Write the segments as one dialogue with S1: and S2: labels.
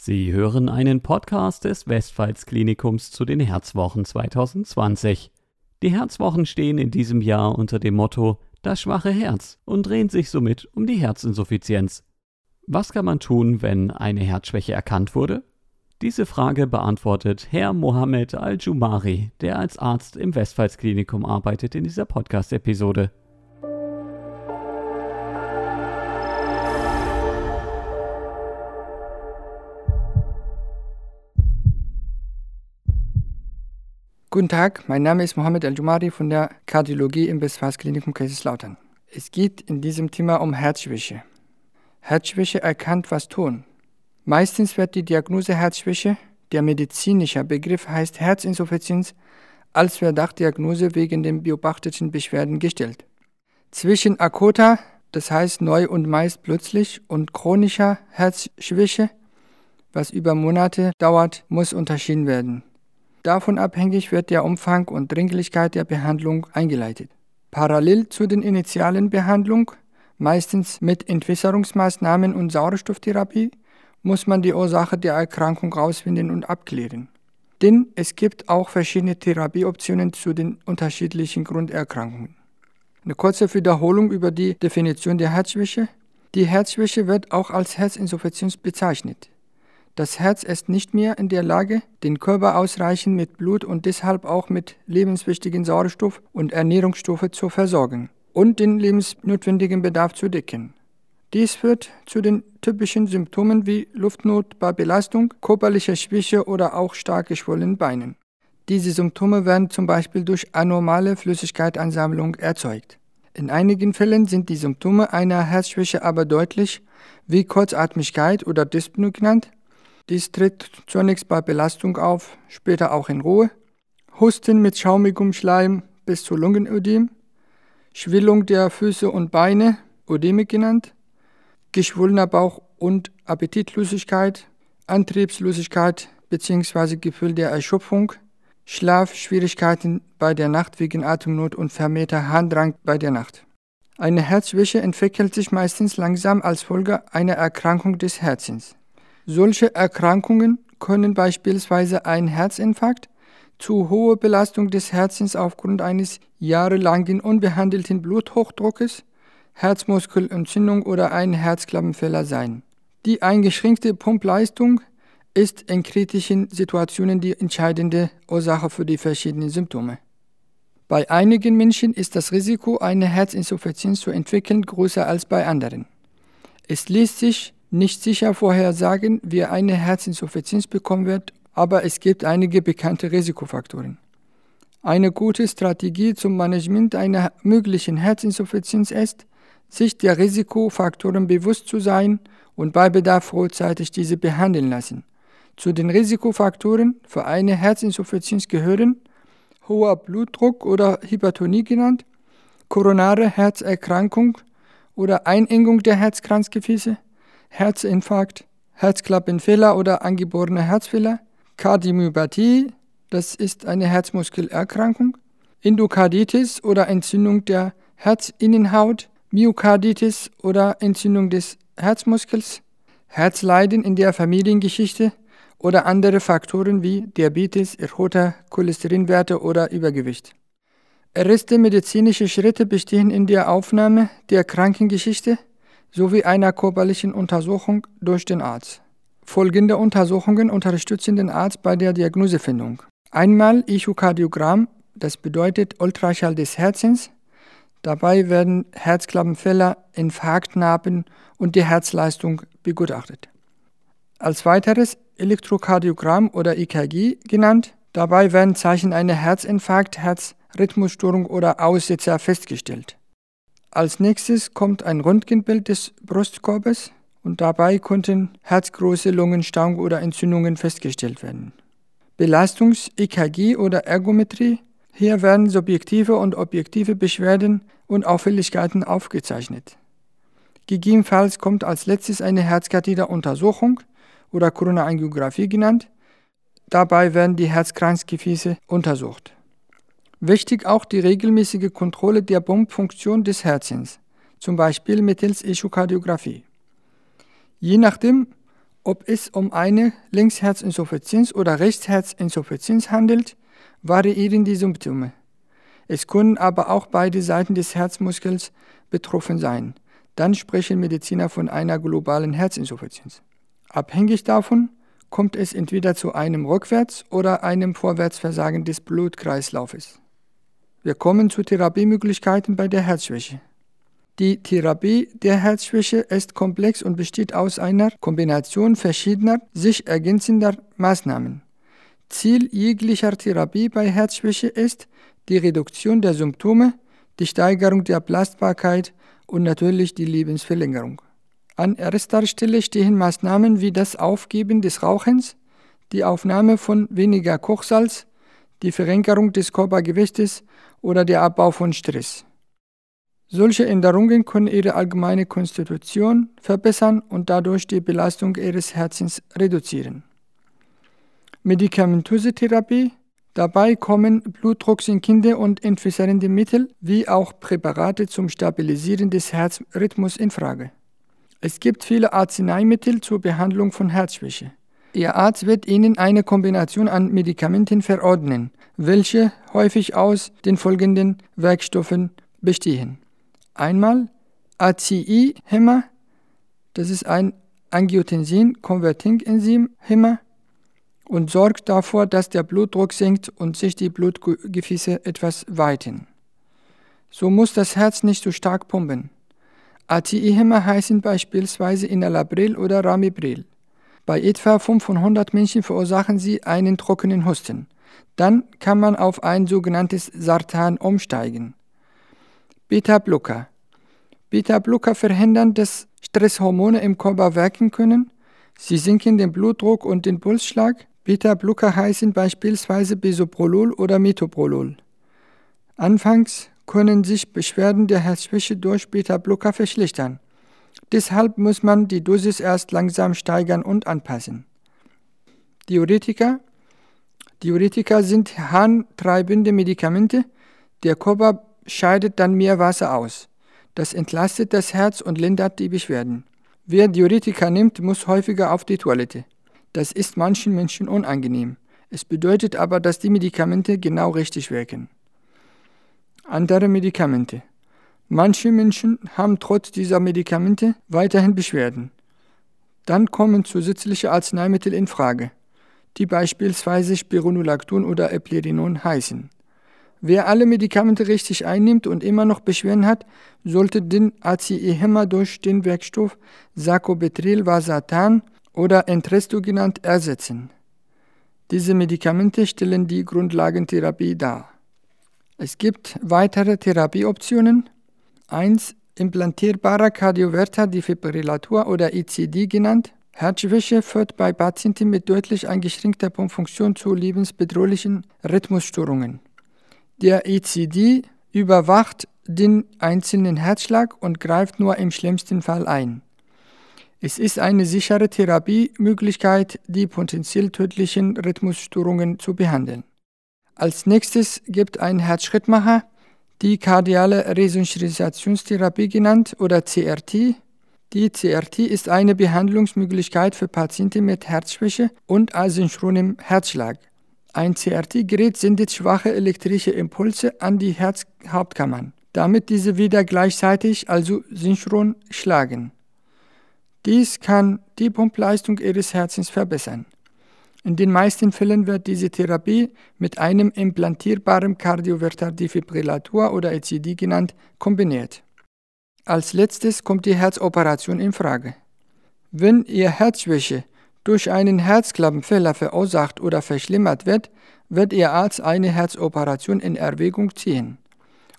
S1: Sie hören einen Podcast des Westpfalz-Klinikums zu den Herzwochen 2020. Die Herzwochen stehen in diesem Jahr unter dem Motto Das schwache Herz und drehen sich somit um die Herzinsuffizienz. Was kann man tun, wenn eine Herzschwäche erkannt wurde? Diese Frage beantwortet Herr Mohammed Al-Jumari, der als Arzt im Westpfalz-Klinikum arbeitet, in dieser Podcast-Episode.
S2: Guten Tag, mein Name ist Mohammed Al-Jumari von der Kardiologie im Westpfalz-Klinikum Kaiserslautern. Es geht in diesem Thema um Herzschwäche. Herzschwäche erkannt, was tun. Meistens wird die Diagnose Herzschwäche, der medizinische Begriff heißt Herzinsuffizienz, als Verdachtdiagnose wegen den beobachteten Beschwerden gestellt. Zwischen akuter, das heißt neu und meist plötzlich, und chronischer Herzschwäche, was über Monate dauert, muss unterschieden werden. Davon abhängig wird der Umfang und Dringlichkeit der Behandlung eingeleitet. Parallel zu den initialen Behandlung, meistens mit Entwässerungsmaßnahmen und Sauerstofftherapie, muss man die Ursache der Erkrankung herausfinden und abklären. Denn es gibt auch verschiedene Therapieoptionen zu den unterschiedlichen Grunderkrankungen. Eine kurze Wiederholung über die Definition der Herzschwäche. Die Herzschwäche wird auch als Herzinsuffizienz bezeichnet. Das Herz ist nicht mehr in der Lage, den Körper ausreichend mit Blut und deshalb auch mit lebenswichtigen Sauerstoff und Ernährungsstoffe zu versorgen und den lebensnotwendigen Bedarf zu decken. Dies führt zu den typischen Symptomen wie Luftnot bei Belastung, körperlicher Schwäche oder auch stark geschwollenen Beinen. Diese Symptome werden zum Beispiel durch anormale Flüssigkeitsansammlung erzeugt. In einigen Fällen sind die Symptome einer Herzschwäche aber deutlich, wie Kurzatmigkeit oder Dyspnoe genannt, dies tritt zunächst bei Belastung auf, später auch in Ruhe. Husten mit schaumigem Schleim bis zu Lungenödem. Schwillung der Füße und Beine, Ödeme genannt. Geschwollener Bauch und Appetitlosigkeit. Antriebslosigkeit bzw. Gefühl der Erschöpfung. Schlafschwierigkeiten bei der Nacht wegen Atemnot und vermehrter Harndrang bei der Nacht. Eine Herzschwäche entwickelt sich meistens langsam als Folge einer Erkrankung des Herzens. Solche Erkrankungen können beispielsweise ein Herzinfarkt, zu hohe Belastung des Herzens aufgrund eines jahrelangen unbehandelten Bluthochdruckes, Herzmuskelentzündung oder ein Herzklappenfehler sein. Die eingeschränkte Pumpleistung ist in kritischen Situationen die entscheidende Ursache für die verschiedenen Symptome. Bei einigen Menschen ist das Risiko, eine Herzinsuffizienz zu entwickeln, größer als bei anderen. Es lässt sich nicht sicher vorhersagen, wer eine Herzinsuffizienz bekommen wird, aber es gibt einige bekannte Risikofaktoren. Eine gute Strategie zum Management einer möglichen Herzinsuffizienz ist, sich der Risikofaktoren bewusst zu sein und bei Bedarf frühzeitig diese behandeln lassen. Zu den Risikofaktoren für eine Herzinsuffizienz gehören hoher Blutdruck oder Hypertonie genannt, koronare Herzerkrankung oder Einengung der Herzkranzgefäße, Herzinfarkt, Herzklappenfehler oder angeborene Herzfehler, Kardiomyopathie, das ist eine Herzmuskelerkrankung, Endokarditis oder Entzündung der Herzinnenhaut, Myokarditis oder Entzündung des Herzmuskels, Herzleiden in der Familiengeschichte oder andere Faktoren wie Diabetes, erhöhter Cholesterinwerte oder Übergewicht. Erste medizinische Schritte bestehen in der Aufnahme der Krankengeschichte, sowie einer körperlichen Untersuchung durch den Arzt. Folgende Untersuchungen unterstützen den Arzt bei der Diagnosefindung. Einmal Echokardiogramm, das bedeutet Ultraschall des Herzens. Dabei werden Herzklappenfehler, Infarktnarben und die Herzleistung begutachtet. Als weiteres Elektrokardiogramm oder EKG genannt. Dabei werden Zeichen einer Herzinfarkt, Herzrhythmusstörung oder Aussetzer festgestellt. Als nächstes kommt ein Röntgenbild des Brustkorbes und dabei konnten herzgroße Lungenstauung oder Entzündungen festgestellt werden. Belastungs-EKG oder Ergometrie. Hier werden subjektive und objektive Beschwerden und Auffälligkeiten aufgezeichnet. Gegebenenfalls kommt als letztes eine Herzkatheteruntersuchung oder Corona-Angiografie genannt. Dabei werden die Herzkranzgefäße untersucht. Wichtig auch die regelmäßige Kontrolle der Pumpfunktion des Herzens, zum Beispiel mittels Echokardiographie. Je nachdem, Ob es um eine Linksherzinsuffizienz oder Rechtsherzinsuffizienz handelt, variieren die Symptome. Es können aber auch beide Seiten des Herzmuskels betroffen sein. Dann sprechen Mediziner von einer globalen Herzinsuffizienz. Abhängig davon kommt es entweder zu einem Rückwärts- oder einem Vorwärtsversagen des Blutkreislaufes. Wir kommen zu Therapiemöglichkeiten bei der Herzschwäche. Die Therapie der Herzschwäche ist komplex und besteht aus einer Kombination verschiedener, sich ergänzender Maßnahmen. Ziel jeglicher Therapie bei Herzschwäche ist die Reduktion der Symptome, die Steigerung der Belastbarkeit und natürlich die Lebensverlängerung. An erster Stelle stehen Maßnahmen wie das Aufgeben des Rauchens, die Aufnahme von weniger Kochsalz, die Verringerung des Körpergewichtes oder der Abbau von Stress. Solche Änderungen können ihre allgemeine Konstitution verbessern und dadurch die Belastung ihres Herzens reduzieren. Medikamentöse Therapie Dabei kommen blutdrucksenkende und entwässernde Mittel wie auch Präparate zum Stabilisieren des Herzrhythmus in Frage. Es gibt viele Arzneimittel zur Behandlung von Herzschwäche. Ihr Arzt wird Ihnen eine Kombination an Medikamenten verordnen, welche häufig aus den folgenden Werkstoffen bestehen. Einmal ACI-Hämmer, das ist ein Angiotensin-Converting-Enzym-Hämmer und sorgt dafür, dass der Blutdruck sinkt und sich die Blutgefäße etwas weiten. So muss das Herz nicht so stark pumpen. ACI-Hämmer heißen beispielsweise Enalabril oder Ramibril. Bei etwa 500 Menschen verursachen sie einen trockenen Husten. Dann kann man auf ein sogenanntes Sartan umsteigen. Beta-Blocker. Beta-Blocker verhindern, dass Stresshormone im Körper wirken können. Sie senken den Blutdruck und den Pulsschlag. Beta-Blocker heißen beispielsweise Bisoprolol oder Metoprolol. Anfangs können sich Beschwerden der Herzschwäche durch Beta-Blocker verschlechtern. Deshalb muss man die Dosis erst langsam steigern und anpassen. Diuretika Diuretika sind harntreibende Medikamente. Der Körper scheidet dann mehr Wasser aus. Das entlastet das Herz und lindert die Beschwerden. Wer Diuretika nimmt, muss häufiger auf die Toilette. Das ist manchen Menschen unangenehm. Es bedeutet aber, dass die Medikamente genau richtig wirken. Andere Medikamente. Manche Menschen haben trotz dieser Medikamente weiterhin Beschwerden. Dann kommen zusätzliche Arzneimittel in Frage, die beispielsweise Spironolacton oder Eplerinon heißen. Wer alle Medikamente richtig einnimmt und immer noch Beschwerden hat, sollte den ACE-Hämmer durch den Werkstoff Sacobetril-Vasatan oder Entresto genannt ersetzen. Diese Medikamente stellen die Grundlagentherapie dar. Es gibt weitere Therapieoptionen. 1. Implantierbarer Kardioverter Defibrillator oder ECD genannt. Herzschwäche führt bei Patienten mit deutlich eingeschränkter Pumpfunktion zu lebensbedrohlichen Rhythmusstörungen. Der ECD überwacht den einzelnen Herzschlag und greift nur im schlimmsten Fall ein. Es ist eine sichere Therapiemöglichkeit, die potenziell tödlichen Rhythmusstörungen zu behandeln. Als nächstes gibt ein Herzschrittmacher, die kardiale Resynchronisationsstherapie genannt oder CRT. Die CRT ist eine Behandlungsmöglichkeit für Patienten mit Herzschwäche und asynchronem Herzschlag. Ein CRT-Gerät sendet schwache elektrische Impulse an die Herzhauptkammern, damit diese wieder gleichzeitig, also synchron, schlagen. Dies kann die Pumpleistung Ihres Herzens verbessern. In den meisten Fällen wird diese Therapie mit einem implantierbaren Kardioverter-Defibrillator oder ECD genannt kombiniert. Als letztes kommt die Herzoperation in Frage. Wenn Ihr Herzschwäche durch einen Herzklappenfehler verursacht oder verschlimmert wird, wird Ihr Arzt eine Herzoperation in Erwägung ziehen,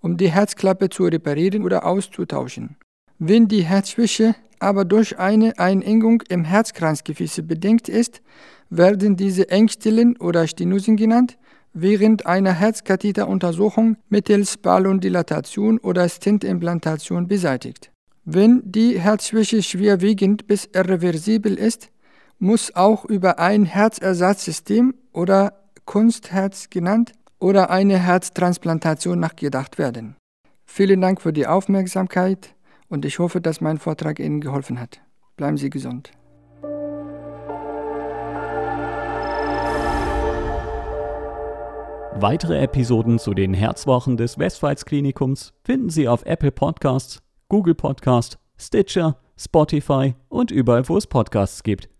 S2: um die Herzklappe zu reparieren oder auszutauschen. Wenn die Herzschwäche aber durch eine Einengung im Herzkranzgefäße bedingt ist, werden diese Engstellen oder Stenosen genannt, während einer Herzkatheteruntersuchung mittels Ballondilatation oder Stentimplantation beseitigt. Wenn die Herzschwäche schwerwiegend bis irreversibel ist, muss auch über ein Herzersatzsystem oder Kunstherz genannt oder eine Herztransplantation nachgedacht werden. Vielen Dank für die Aufmerksamkeit und ich hoffe, dass mein Vortrag Ihnen geholfen hat. Bleiben Sie gesund.
S1: Weitere Episoden zu den Herzwochen des Westpfalz-Klinikums finden Sie auf Apple Podcasts, Google Podcasts, Stitcher, Spotify und überall, wo es Podcasts gibt.